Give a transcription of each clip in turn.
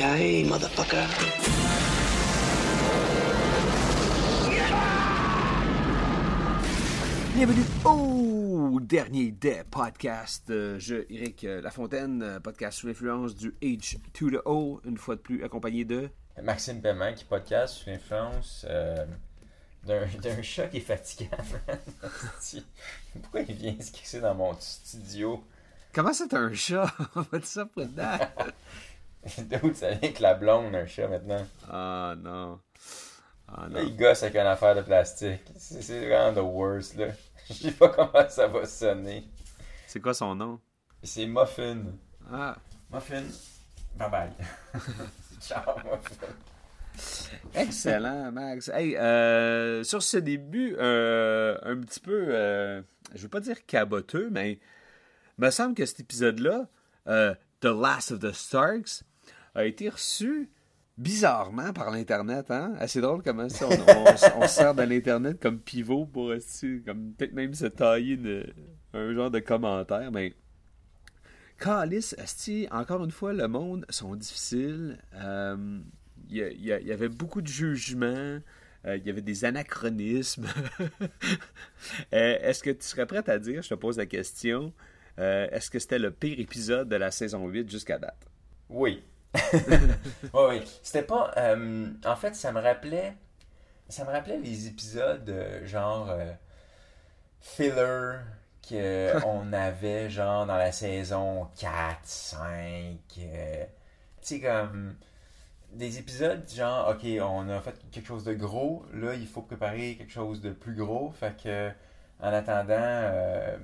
Yippee-ki-yay, motherfucker. Bienvenue au dernier des podcasts. Euh, Je, Eric euh, Lafontaine, euh, podcast sous l'influence du H2O, une fois de plus accompagné de. Maxime Paiement qui podcast sous l'influence euh, d'un d'un chat qui est fatigant. man. Asti. Pourquoi il vient se crisser dans mon studio? Comment c'est un chat? On va dire ça pour dedans. D'où ça vient que la blonde, un chat maintenant? Ah non. Ah Là, non. il gosse avec une affaire de plastique. C'est vraiment the worst, là. Je sais pas comment ça va sonner. C'est quoi son nom? C'est Muffin. Ah. Muffin, bye bye. Ciao, Muffin. Excellent, Max. Hey, euh, sur ce début, euh, un petit peu, euh, je veux pas dire caboteux, mais il me semble que cet épisode-là, euh, The Last of the Starks, a été reçu bizarrement par l'Internet. Hein? Assez drôle comment ça, on, on- on se sert de l'Internet comme pivot pour comme peut-être même se tailler de, un genre de commentaire, mais... Calice, esti, encore une fois, le monde sont difficiles. Euh, Il y, avait beaucoup de jugements. euh, il y avait des anachronismes. Euh, est-ce que tu serais prête à dire, je te pose la question, euh, est-ce que c'était le pire épisode de la saison 8 jusqu'à date? Oui. Oui, oui. C'était pas. euh, en fait, ça me rappelait. Ça me rappelait les épisodes euh, genre euh, filler qu'on avait genre dans la saison 4, 5. euh, tu sais, comme. Des épisodes genre, ok, on a fait quelque chose de gros, là, il faut préparer quelque chose de plus gros. Fait que, en attendant,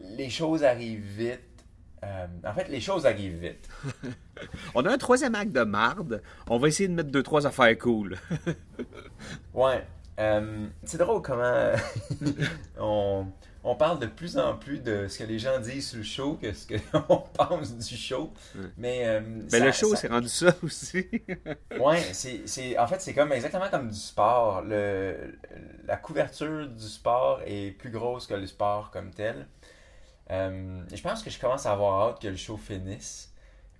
les choses arrivent vite. Euh, en fait, les choses arrivent vite. On a un troisième acte de marde. On va essayer de mettre deux, trois affaires cool. Ouais. euh, c'est drôle comment on, on parle de plus en plus de ce que les gens disent sur le show que ce qu'on pense du show. Mais, euh, Mais ça- Ben, le show, c'est rendu ça aussi. Ouais, c'est, c'est, en fait, c'est comme exactement comme du sport. Le, la couverture du sport est plus grosse que le sport comme tel. Euh, je pense que je commence à avoir hâte que le show finisse.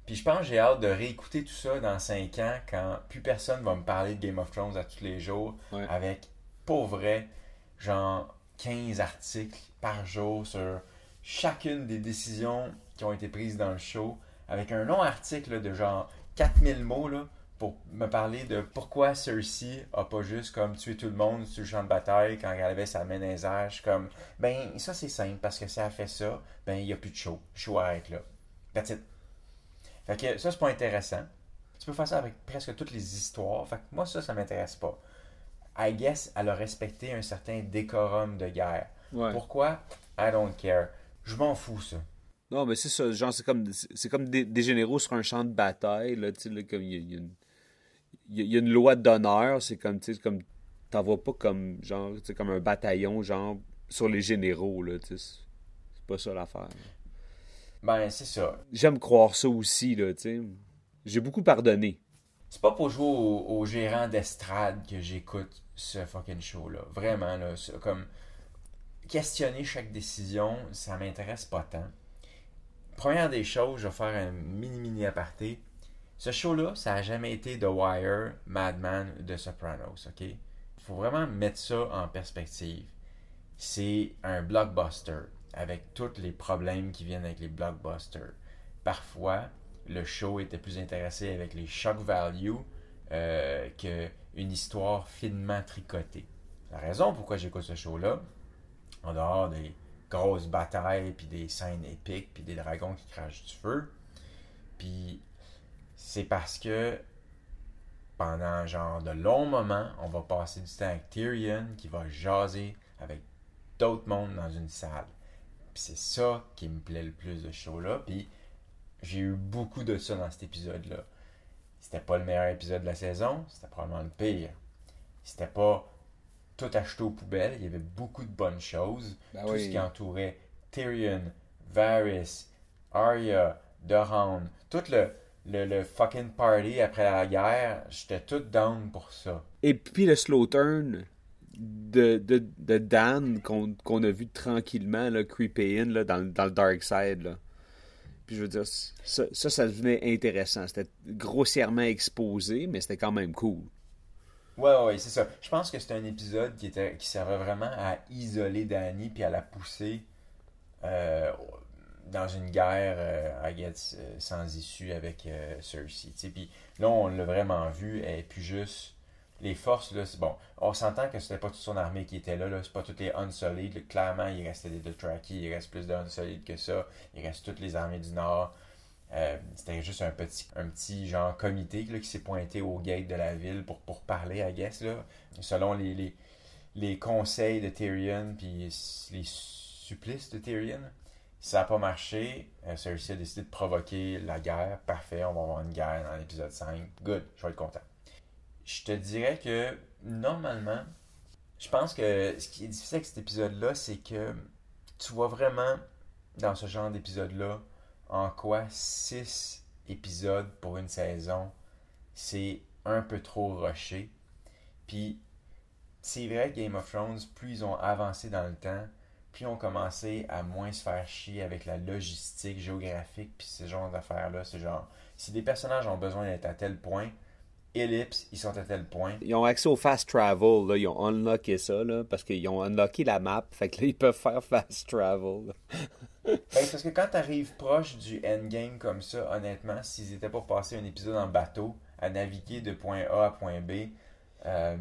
Puis je pense que j'ai hâte de réécouter tout ça dans 5 ans quand plus personne va me parler de Game of Thrones à tous les jours Ouais. avec, pour vrai, genre 15 articles par jour sur chacune des décisions qui ont été prises dans le show avec un long article là, de genre 4000 mots là, pour me parler de pourquoi Cersei a pas juste comme tué tout le monde sur le champ de bataille quand elle avait sa suis comme, ben ça c'est simple parce que si elle fait ça, ben il n'y a plus de show. Show arrête là. That's it. Fait que ça c'est pas intéressant. Tu peux faire ça avec presque toutes les histoires. Fait que moi ça, ça m'intéresse pas. I guess elle a respecté un certain décorum de guerre. Ouais. Pourquoi? I don't care. Je m'en fous ça. Non, mais c'est ça. Genre, c'est comme, c'est comme des, des généraux sur un champ de bataille. Là, tu sais, là, comme il y a, il y a une, il y a- il y a une loi d'honneur. C'est comme, tu sais, comme, t'envoies pas comme, genre, tu sais, comme un bataillon, genre, sur les généraux, là, tu sais. C'est pas ça l'affaire. Ben c'est ça. J'aime croire ça aussi, là, tu sais. J'ai beaucoup pardonné. C'est pas pour jouer au, au gérant d'estrade que j'écoute ce fucking show-là. Vraiment, là. Comme questionner chaque décision, ça m'intéresse pas tant. Première des choses, je vais faire un mini-mini aparté. Ce show-là, ça a jamais été The Wire, Mad Men, The Sopranos, ok? Faut vraiment mettre ça en perspective. C'est un blockbuster avec tous les problèmes qui viennent avec les blockbusters. Parfois, le show était plus intéressé avec les shock value euh, qu'une histoire finement tricotée. La raison pourquoi j'écoute ce show-là, en dehors des grosses batailles, puis des scènes épiques, puis des dragons qui crachent du feu, puis c'est parce que pendant genre de longs moments, on va passer du temps avec Tyrion qui va jaser avec d'autres mondes dans une salle. Puis c'est ça qui me plaît le plus de ce show-là. Puis j'ai eu beaucoup de ça dans cet épisode-là. C'était pas le meilleur épisode de la saison, c'était probablement le pire. C'était pas tout acheté aux poubelles, il y avait beaucoup de bonnes choses. Ben tout oui. ce qui entourait Tyrion, Varys, Arya, Hound, tout le, le, le fucking party après la guerre, j'étais tout down pour ça. Et puis le slow turn de, de, de Dan qu'on qu'on a vu tranquillement là, creeper in là, dans, le- dans le dark side. Là. Puis je veux dire, ça, ça, ça devenait intéressant. C'était grossièrement exposé, mais c'était quand même cool. Ouais, ouais, c'est ça. Je pense que c'était un épisode qui, était, qui servait vraiment à isoler Dany puis à la pousser euh, dans une guerre, euh, euh, sans issue avec euh, Cersei. Puis là, on l'a vraiment vu, et puis juste les forces, là, c'est bon. On s'entend que c'était pas toute son armée qui était là, là. c'est pas toutes les là. Clairement, il restait des Dothraki, il reste plus de Unsolid que ça. Il reste toutes les armées du Nord. Euh, c'était juste un petit, un petit genre comité là, qui s'est pointé au gate de la ville pour, pour parler, I guess, là, selon les, les, les conseils de Tyrion puis les supplices de Tyrion. Ça n'a pas marché. Euh, Cersei a décidé de provoquer la guerre. Parfait, on va avoir une guerre dans l'épisode 5. Good, je vais être content. Je te dirais que normalement, je pense que ce qui est difficile avec cet épisode-là, c'est que tu vois vraiment dans ce genre d'épisode-là en quoi 6 épisodes pour une saison, c'est un peu trop rushé. Puis c'est vrai que Game of Thrones, plus ils ont avancé dans le temps, plus ont commencé à moins se faire chier avec la logistique géographique, puis ce genre d'affaires-là. C'est genre, si des personnages ont besoin d'être à tel point, ellipse, ils sont à tel point. Ils ont accès au fast travel, là. ils ont unlocké ça, là, parce qu'ils ont unlocké la map, fait que là, ils peuvent faire fast travel. Ben, parce que quand t'arrives proche du endgame comme ça, honnêtement, s'ils étaient pas passés un épisode en bateau à naviguer de point A à point B, euh,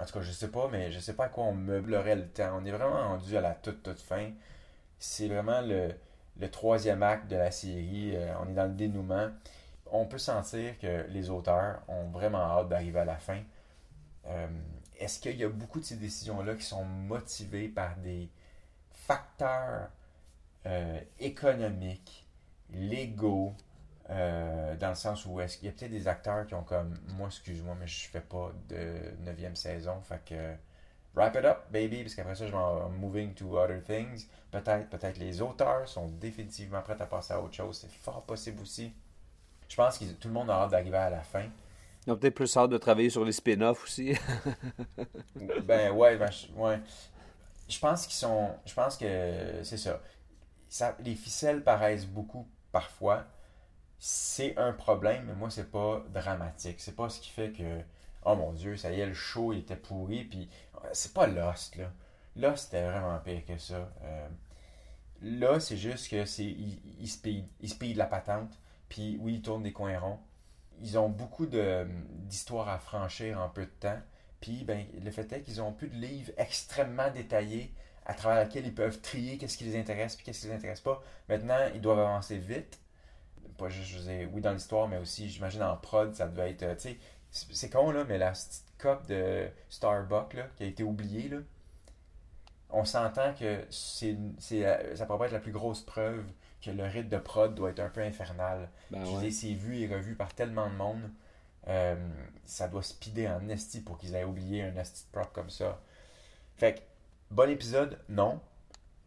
en tout cas, je sais pas, mais je sais pas à quoi on meublerait le temps. On est vraiment rendu à la toute, toute fin. C'est vraiment le, le troisième acte de la série. Euh, on est dans le dénouement. On peut sentir que les auteurs ont vraiment hâte d'arriver à la fin. Euh, Est-ce qu'il y a beaucoup de ces décisions-là qui sont motivées par des facteurs euh, économiques, légaux, euh, dans le sens où est-ce qu'il y a peut-être des acteurs qui ont comme moi excuse-moi mais je fais pas de 9 saison fait que wrap it up baby parce qu'après ça je vais en moving to other things peut-être peut-être les auteurs sont définitivement prêts à passer à autre chose c'est fort possible aussi je pense que tout le monde a hâte d'arriver à la fin Ils ont peut-être plus hâte de travailler sur les spin-offs aussi. ben ouais, ben, je, ouais. Je pense qu'ils sont. Je pense que c'est ça. ça. Les ficelles paraissent beaucoup parfois. C'est un problème, mais moi c'est pas dramatique. C'est pas ce qui fait que. Oh mon dieu, ça y est, le show il était pourri. Puis c'est pas Lost là. Lost c'était vraiment pire que ça. Euh, là, c'est juste que c'est. Ils il speed. La patente. Puis oui, ils tournent des coins ronds. Ils ont beaucoup d'histoires à franchir en peu de temps. Puis ben, le fait est qu'ils ont plus de livres extrêmement détaillés à travers lesquels ils peuvent trier qu'est-ce qui les intéresse puis qu'est-ce qui les intéresse pas. Maintenant, ils doivent avancer vite. Pas juste, je dire, oui, dans l'histoire, mais aussi, j'imagine, en prod, ça devait être, euh, tu sais, c'est con, là, mais la petite cup de Starbucks, là, qui a été oubliée, là, on s'entend que c'est la- ça pourrait être la plus grosse preuve que le rythme de prod doit être un peu infernal. Ben Je ouais. c'est vu et revu par tellement de monde. Euh, ça doit speeder en esti pour qu'ils aient oublié un esti de prop comme ça. Fait que, bon épisode, non.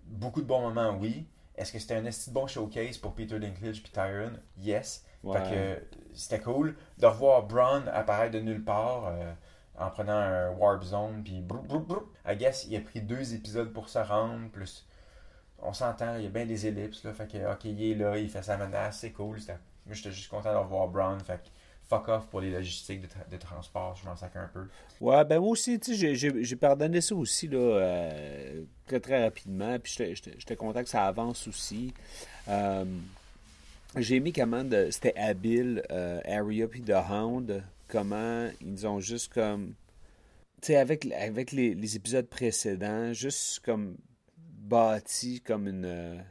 Beaucoup de bons moments, oui. Est-ce que c'était un esti de bon showcase pour Peter Dinklage puis Tyron? Yes. Ouais. Fait que c'était cool. De revoir Braun apparaître de nulle part euh, en prenant un Warp Zone puis brou, brou, brou. I guess il a pris deux épisodes pour se rendre, plus on s'entend, il y a bien des ellipses, là. Fait que, ok, il est là, il fait sa menace, c'est cool. Moi, j'étais juste content de revoir. Fait que, fuck off pour les logistiques de, tra- de transport, je m'en sac un peu. Ouais, ben moi aussi, tu sais, j'ai- pardonné ça aussi, là, euh, très très rapidement. Puis j'étais- content que ça avance aussi. Euh, j'ai aimé comment c'était habile, euh, Arya puis The Hound, comment ils ont juste comme. Tu sais, avec, avec les, les épisodes précédents, juste comme bâti comme une.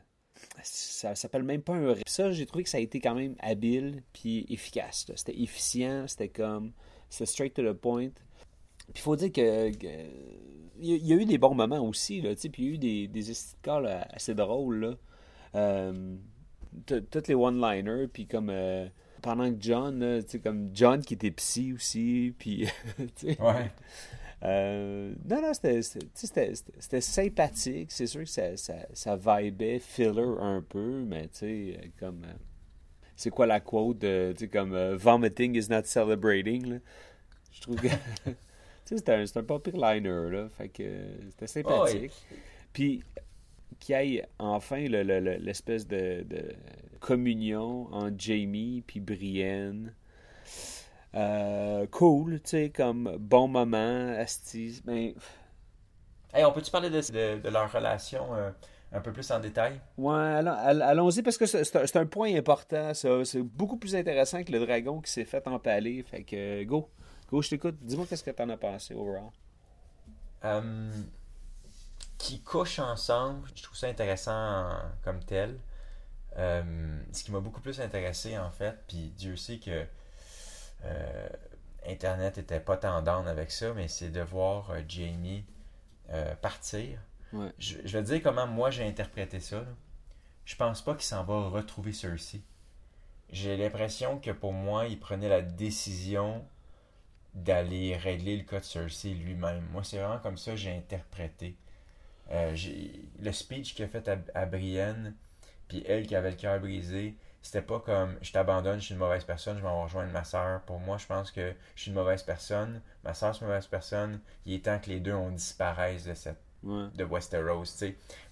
Ça s'appelle même pas un. Ça, j'ai trouvé que ça a été quand même habile puis efficace. C'était efficient, c'était comme. C'était straight to the point. Puis faut dire que. il y, a- eu des bons moments aussi, là, puis il y a eu des, des assez drôles, là. Euh, toutes les one-liners, puis comme. euh, pendant que John, tu sais, comme John qui était psy aussi, puis, Ouais. Euh, non, non, c'était- sympathique. C'est sûr que ça, ça, ça vibait filler un peu, mais tu sais, euh, comme. euh, c'est quoi la quote de, tu sais, comme euh, Vomiting is not celebrating, là? Je trouve que. tu sais, c'était un, un pas pire liner, là. Fait que c'était sympathique. Puis, qu'il y ait enfin le- le- le- l'espèce de, de communion entre Jamie puis Brienne. Euh, cool, tu sais, comme bon moment, Asti. Ben, Hey, on peut-tu parler de, de- de leur relation euh, un peu plus en détail? ouais, allons- all- allons-y parce que c'est un, point important, ça. C'est beaucoup plus intéressant que le dragon qui s'est fait empaler. Fait que, go. Go, je t'écoute. Dis-moi qu'est-ce que t'en as pensé, overall. Euh, qui couchent ensemble, je trouve ça intéressant comme tel. Euh, ce qui m'a beaucoup plus intéressé en fait, puis Dieu sait que euh, Internet était pas down avec ça, mais c'est de voir euh, Jamie euh, partir. Ouais. Je, je vais te dire comment moi j'ai interprété ça. là. Je pense pas qu'il s'en va retrouver Cersei. J'ai l'impression que pour moi, il prenait la décision d'aller régler le cas de Cersei lui-même. Moi, c'est vraiment comme ça que j'ai interprété. Euh, le speech qu'il a fait à, à Brienne, puis elle qui avait le cœur brisé, c'était pas comme je t'abandonne, je suis une mauvaise personne, je vais rejoindre ma soeur. Pour moi, je pense que je suis une mauvaise personne, ma soeur c'est une mauvaise personne, il est temps que les deux on disparaisse de cette Ouais. de Westeros.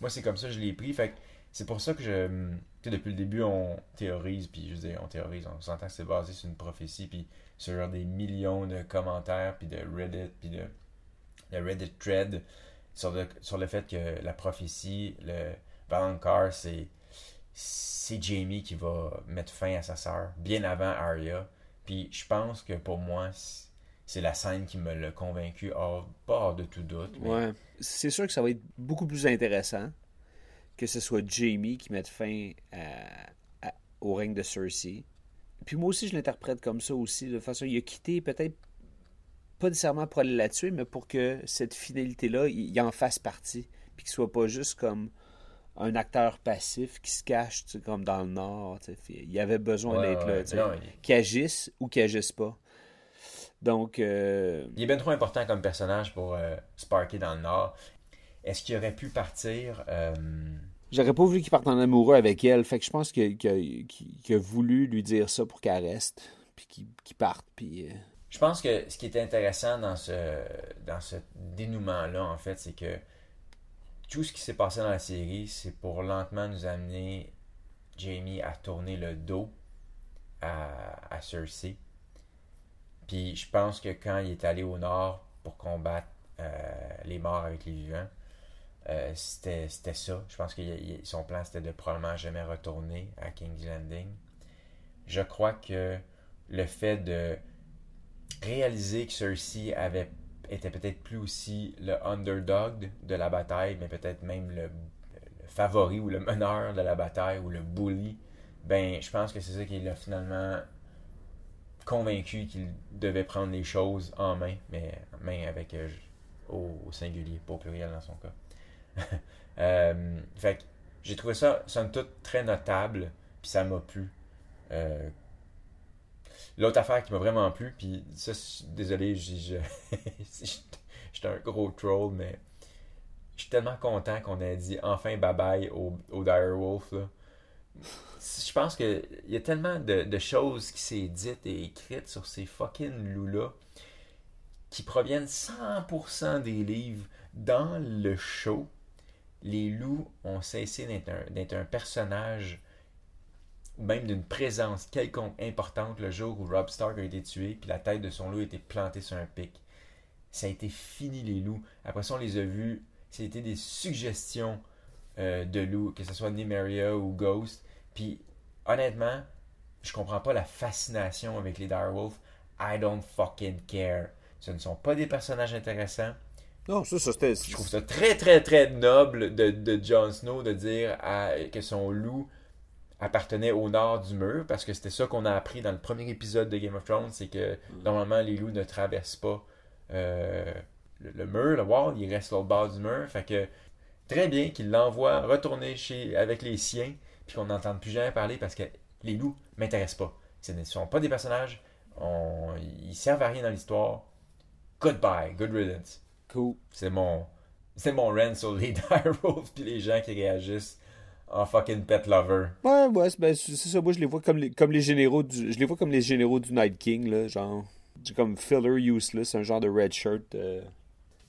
Moi, c'est comme ça que je l'ai pris. Fait que c'est pour ça que je. Depuis le début, on théorise, puis je dire, on théorise, on s'entend que c'est basé sur une prophétie, puis sur des millions de commentaires, puis de Reddit, puis de, de Reddit thread sur le, sur le fait que la prophétie, le Valonqar, c'est. C'est Jamie qui va mettre fin à sa sœur, bien avant Arya. Puis je pense que pour moi, c'est- la scène qui me l'a convaincu, hors, de tout doute. Ouais. C'est sûr que ça va être beaucoup plus intéressant que ce soit Jamie qui mette fin au règne de Cersei. Puis moi aussi, je l'interprète comme ça aussi. De façon, il a quitté peut-être pas nécessairement pour aller la tuer, mais pour que cette fidélité-là, il, il en fasse partie. Puis qu'il soit pas juste comme un acteur passif qui se cache tu sais, comme dans le Nord. tu sais. Il y avait besoin Ouais, d'être ouais, là. tu sais. non, il- Qu'il agisse ou qu'il agisse pas. Donc, euh, Il est bien trop important comme personnage pour euh, sparker dans le Nord. Est-ce qu'il aurait pu partir euh, J'aurais pas voulu qu'il parte en amoureux avec elle. Fait que je pense qu'il a voulu lui dire ça pour qu'elle reste. Puis qu'il parte. Puis. Je pense que ce qui est intéressant dans ce, dans ce dénouement-là, en fait, c'est que tout ce qui s'est passé dans la série, c'est pour lentement nous amener Jamie à tourner le dos à, Cersei. Puis je pense que quand il est allé au nord pour combattre euh, les morts avec les vivants, euh, c'était ça. Je pense que son plan c'était de probablement jamais retourner à King's Landing. Je crois que le fait de réaliser que Cersei avait, était peut-être plus aussi le underdog de la bataille, mais peut-être même le, favori ou le meneur de la bataille ou le bully, ben je pense que c'est ça qui l'a finalement convaincu qu'il devait prendre les choses en main, mais main avec euh, au, singulier, pas au pluriel dans son cas. Euh, fait j'ai trouvé ça, somme toute, très notable, puis ça m'a plu. Euh, L'autre affaire qui m'a vraiment plu, puis ça, désolé, je- j'étais un gros troll, mais je suis tellement content qu'on ait dit enfin bye bye au, au Direwolf. Là. Je pense qu'il y a tellement de, de choses qui s'est dites et écrites sur ces fucking loups-là qui proviennent 100% des livres dans le show. Les loups ont cessé d'être un, un personnage même d'une présence quelconque importante le jour où Rob Stark a été tué puis la tête de son loup a été plantée sur un pic. Ça a été fini les loups. Après ça, on les a vus. C'était des suggestions euh, de loups, que ce soit Nymeria ou Ghost. Puis honnêtement, je comprends pas la fascination avec les Direwolves. I don't fucking care. Ce ne sont pas des personnages intéressants. Non, ça, ça c'était. Je trouve ça très, très, très noble de, de Jon Snow de dire à- que son loup appartenait au nord du mur, parce que c'était ça qu'on a appris dans le premier épisode de Game of Thrones, c'est que normalement les loups ne traversent pas euh, le, le mur, le wall, ils restent l'autre bord du mur. Fait que très bien qu'il l'envoie retourner chez avec les siens, puis qu'on n'entende plus jamais parler parce que les loups m'intéressent pas. Ce ne sont pas des personnages. On, ils servent à rien dans l'histoire. Goodbye, good riddance. Cool. C'est mon, c'est mon rant sur les dire Wolves puis les gens qui réagissent en fucking pet lover. Ouais, ouais, c'est ben, c'est ça. Moi, je les vois comme les, comme les généraux du. Je les vois comme les généraux du Night King, là. Genre. Comme filler useless, un genre de red shirt. euh,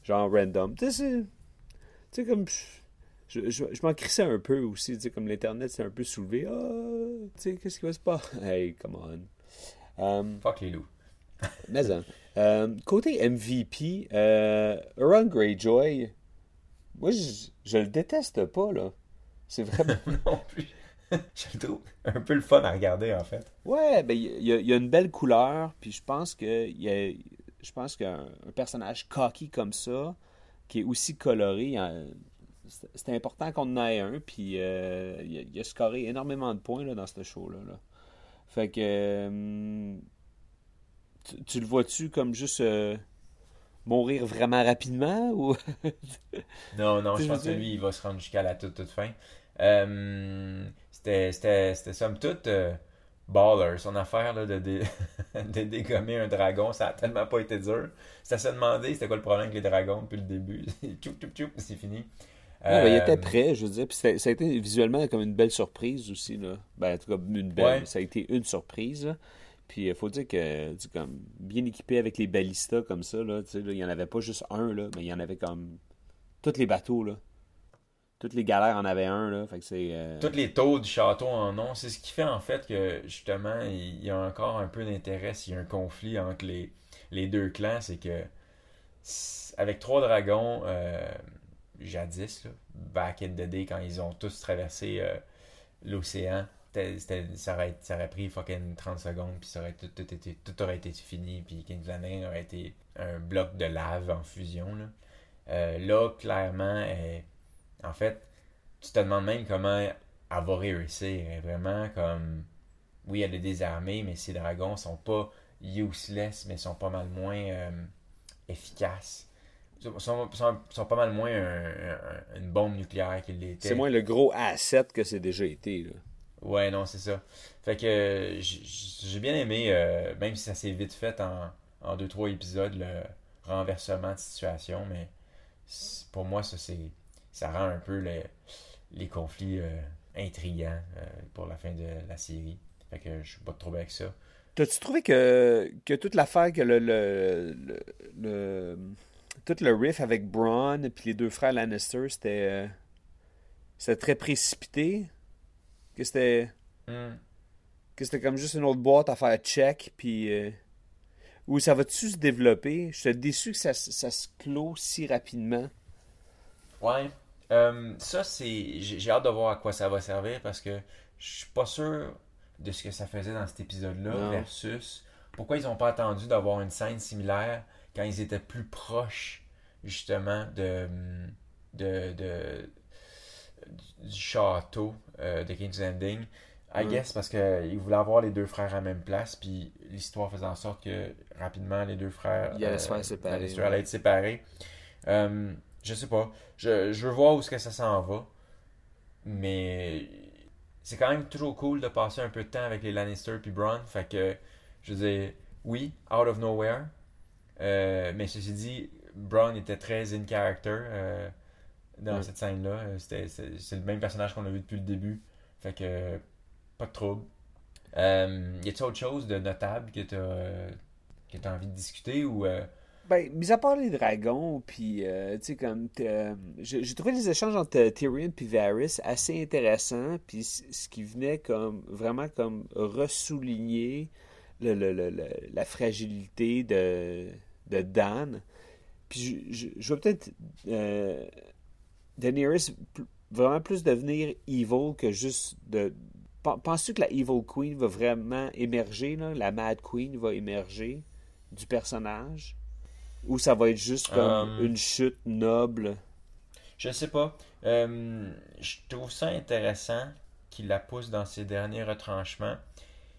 genre random. Tu sais, c'est. Tu sais, comme. Je, je, je m'en crissais un peu aussi. Tu sais, comme l'internet s'est un peu soulevé. Ah, tu sais, qu'est-ce qui va se passer? Hey, come on. Um, Fuck les loups. mais hein. Euh, côté MVP, euh, Euron Greyjoy, moi, je, je le déteste pas, là. C'est vraiment. non plus. je le trouve un peu le fun à regarder, en fait. Ouais, ben il y, a- y a une belle couleur, puis je pense que y a- je pense qu'un un personnage cocky comme ça, qui est aussi coloré, a- c'est important qu'on en ait un, puis euh, il, a, il a scoré énormément de points là, dans ce show-là. là. Fait que euh, tu, tu le vois-tu comme juste euh, mourir vraiment rapidement ou? Non, non, je pense que lui, il va se rendre jusqu'à la toute, toute fin. Euh, c'était, somme toute euh, baller, son affaire là, de, dé- de dégommer un dragon. Ça a tellement pas été dur. Ça se demandé c'était quoi le problème avec les dragons depuis le début. tchoup, tchoup, tchoup, c'est fini. Ouais, ben, il Euh, était prêt, je veux dire. Puis ça a été visuellement comme une belle surprise aussi. Là. Ben, en tout cas, une belle. Ouais. Ça a été une surprise. là. Puis il faut dire que, comme, bien équipé avec les balistas comme ça, là, il n'y en avait pas juste un, là, mais il y en avait comme. Tous les bateaux, là. Toutes les galères en avaient un, là. Fait que euh, Toutes les taux du château en ont. C'est ce qui fait en fait que justement, il y a encore un peu d'intérêt s'il y a un conflit entre les, les deux clans. C'est que avec trois dragons, euh, jadis, là, back in the day, quand ils ont tous traversé euh, l'océan, ça, aurait, ça aurait pris fucking 30 secondes, puis ça aurait tout, tout été, tout aurait été fini, puis Landing aurait été un bloc de lave en fusion. Là, Euh, là clairement, euh, en fait, tu te demandes même comment elle va réussir. Vraiment comme. Oui, elle est désarmée, mais ses dragons sont pas useless, mais sont pas mal moins euh, efficaces. Sont, sont, sont- pas mal moins un- un- une bombe nucléaire qu'il l'était. C'est moins le gros asset que c'est déjà été, là. Ouais, non, c'est ça. Fait que j'ai bien aimé, euh, même si ça s'est vite fait en, en deux, trois épisodes, le renversement de situation, mais pour moi, ça, c'est ça rend un peu le- les conflits euh, intrigants euh, pour la fin de la série. Fait que je suis pas trop avec ça. T'as-tu trouvé que, que toute l'affaire, que le, le, le, le- tout le riff avec Braun et les deux frères Lannister, c'était euh, c'était très précipité? Que c'était Hmm. que c'était comme juste une autre boîte à faire check, puis... euh, ou ça va-tu se développer? Je suis déçu que ça, se- ça se clôt si rapidement. Ouais. Euh, ça, c'est. J'ai hâte de voir à quoi ça va servir parce que je suis pas sûr de ce que ça faisait dans cet épisode-là versus pourquoi ils ont pas attendu d'avoir une scène similaire quand ils étaient plus proches, justement, de. de, de du château euh, de King's Landing. I Mm. guess parce qu'ils voulaient avoir les deux frères à la même place, puis l'histoire faisait en sorte que rapidement les deux frères allaient se allaient être séparés. Euh, je sais pas. Je, je veux voir où est-ce que ça s'en va. Mais c'est quand même toujours cool de passer un peu de temps avec les Lannister puis Bronn. Fait que, je veux dire, oui, out of nowhere. Euh, mais ceci dit, Bronn était très in character euh, dans Ouais. cette scène-là. Euh, c'était- C'est le même personnage qu'on a vu depuis le début. Fait que, pas de trouble. Euh, y a-t-il autre chose de notable que tu as, envie de discuter ou. euh, Ben, mis à part les dragons, puis, euh, tu sais, comme, j'ai trouvé les échanges entre Tyrion et Varys assez intéressants, puis ce qui venait comme, vraiment comme ressouligner le, le- le- la fragilité de, de Dan. Puis, je, je, je vois peut-être euh, Daenerys vraiment plus devenir evil que juste de... Pen- Penses-tu que la Evil Queen va vraiment émerger, là? La Mad Queen va émerger du personnage? Ou ça va être juste comme Euh, une chute noble? Je sais pas. Euh, je trouve ça intéressant qu'il la pousse dans ses derniers retranchements.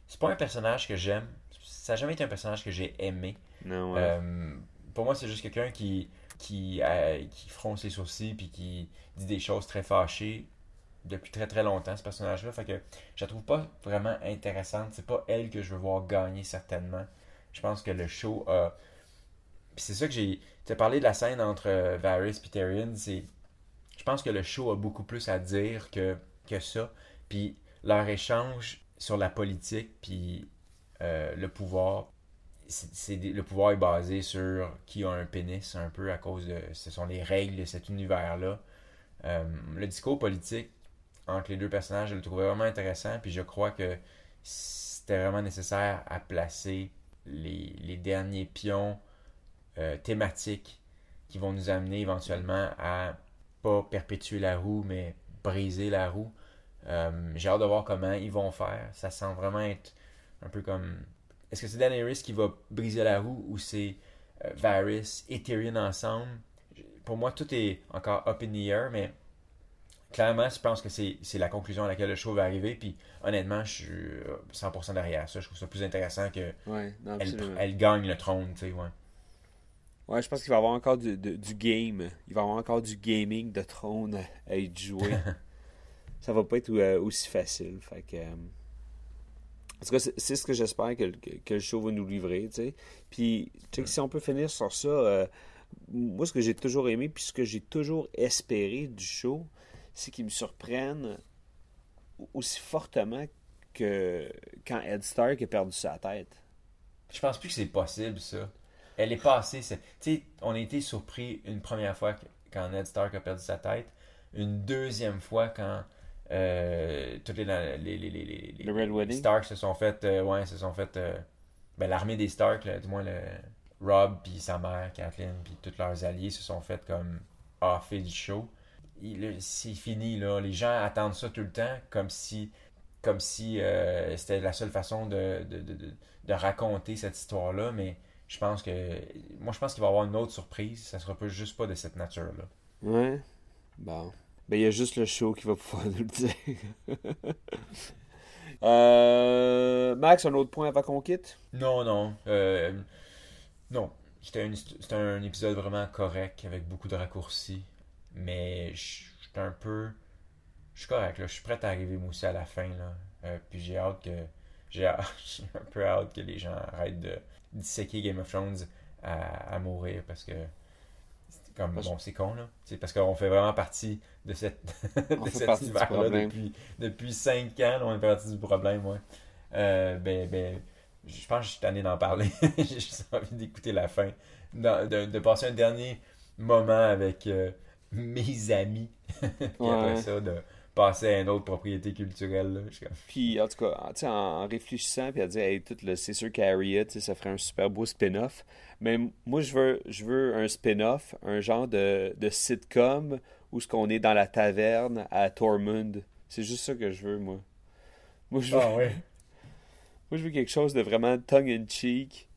C'est pas un personnage que j'aime. Ça n'a jamais été un personnage que j'ai aimé. Non, ouais. Euh, pour moi, c'est juste quelqu'un qui, qui, euh, qui fronce les sourcils puis qui dit des choses très fâchées depuis très très longtemps, ce personnage-là. Fait que je la trouve pas vraiment intéressante. C'est pas elle que je veux voir gagner, certainement. Je pense que le show a. C'est ça que j'ai. Tu as parlé de la scène entre euh, Varys et Tyrion. C'est. Je pense que le show a beaucoup plus à dire que, que ça. Puis leur échange sur la politique, puis euh, le pouvoir. C'est, le pouvoir est basé sur qui a un pénis, un peu à cause de. Ce sont les règles de cet univers-là. Euh, le discours politique entre les deux personnages, je le trouvais vraiment intéressant, puis je crois que c'était vraiment nécessaire à placer les, derniers pions euh, thématiques qui vont nous amener éventuellement à pas perpétuer la roue, mais briser la roue. Euh, j'ai hâte de voir comment ils vont faire. Ça semble vraiment être un peu comme. Est-ce que c'est Daenerys qui va briser la roue ou c'est Varys et Tyrion ensemble? Pour moi, tout est encore up in the air, mais clairement, je pense que c'est la conclusion à laquelle le show va arriver. Puis honnêtement, je suis 100% derrière ça. Je trouve ça plus intéressant que Ouais, non, elle, gagne le trône, tu sais, ouais. Ouais, je pense qu'il va y avoir encore du, du- du game. Il va y avoir encore du gaming de trône à, être joué. ça va pas être euh, aussi facile. Fait que, euh, en tout cas, c'est ce que j'espère que, le- que, que le show va nous livrer. tu sais. Puis, si on peut finir sur ça, euh, moi, ce que j'ai toujours aimé, puis ce que j'ai toujours espéré du show, c'est qu'il me surprenne aussi fortement que quand Ed Stark a perdu sa tête. Je pense plus que c'est possible, ça. Elle est passée. Tu sais, on a été surpris une première fois quand Ned Stark a perdu sa tête. Une deuxième fois quand euh, toutes les, les, les, les, les- Le Stark se sont fait. euh, ouais, se sont fait. euh, ben, l'armée des Stark, là, du moins le Rob puis sa mère, Kathleen, puis tous leurs alliés se sont fait comme offer du show. C'est fini, là. Les gens attendent ça tout le temps comme si comme si c'était la seule façon de, de, de, de- de raconter cette histoire-là, mais je pense que moi je pense qu'il va y avoir une autre surprise, ça sera pas juste pas de cette nature-là. Ouais. Bon. Ben, il y a juste le show qui va pouvoir nous le dire. Euh, Max, un autre point avant qu'on quitte? Non, non. euh, non. C'était un, épisode vraiment correct avec beaucoup de raccourcis. Mais suis un peu. Je suis correct, là. Je suis prêt à arriver moi aussi à la fin. Là. Euh, puis j'ai hâte que. J'ai un peu hâte que les gens arrêtent de disséquer Game of Thrones à, à mourir parce que. Comme, bon, c'est con, là. C'est parce qu'on fait vraiment partie de, cette, de cet problème. depuis, depuis 5 ans. là, on est partie du problème, ouais. Euh, ben, ben, je pense que je suis tanné d'en parler. J'ai juste envie d'écouter la fin. Dans- de, de passer un dernier moment avec euh, mes amis. Puis après ça, de passer à une autre propriété culturelle. Là. Je Puis, en tout cas, en, en réfléchissant, puis à dire, hey, tout le, c'est sûr qu'Harriet, ça ferait un super beau spin-off. Mais moi, je veux, je veux un spin-off, un genre de, de sitcom où ce qu'on est dans la taverne à Tormund. C'est juste ça que je veux, moi. Moi, je veux, Ah ouais. moi, je veux quelque chose de vraiment tongue-in-cheek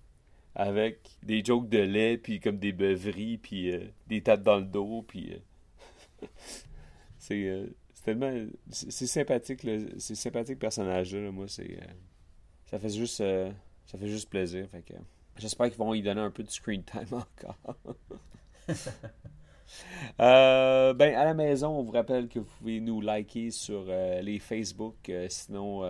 avec des jokes de lait, puis comme des beuveries, puis euh, des tapes dans le dos, puis... euh, c'est... euh, c'est tellement... C'est sympathique. C'est sympathique personnage-là, là. Moi, c'est... euh, ça fait juste... euh, ça fait juste plaisir, fait que... J'espère qu'ils vont y donner un peu de screen time encore. Euh, ben, à la maison, on vous rappelle que vous pouvez nous liker sur euh, les Facebook, euh, sinon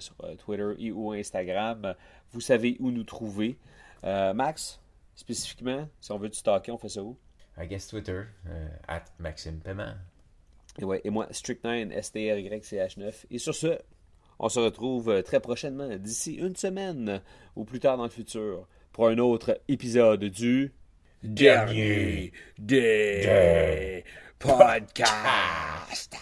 sur Twitter et ou Instagram. Vous savez où nous trouver. Max, spécifiquement, si on veut te stalker, on fait ça où? I guess Twitter, at Maxime Paiement. Et, ouais, et moi, Strict9, STRYCH9. Et sur ce, on se retrouve euh, très prochainement, d'ici une semaine ou plus tard dans le futur, pour un autre épisode du Dernier des podcasts.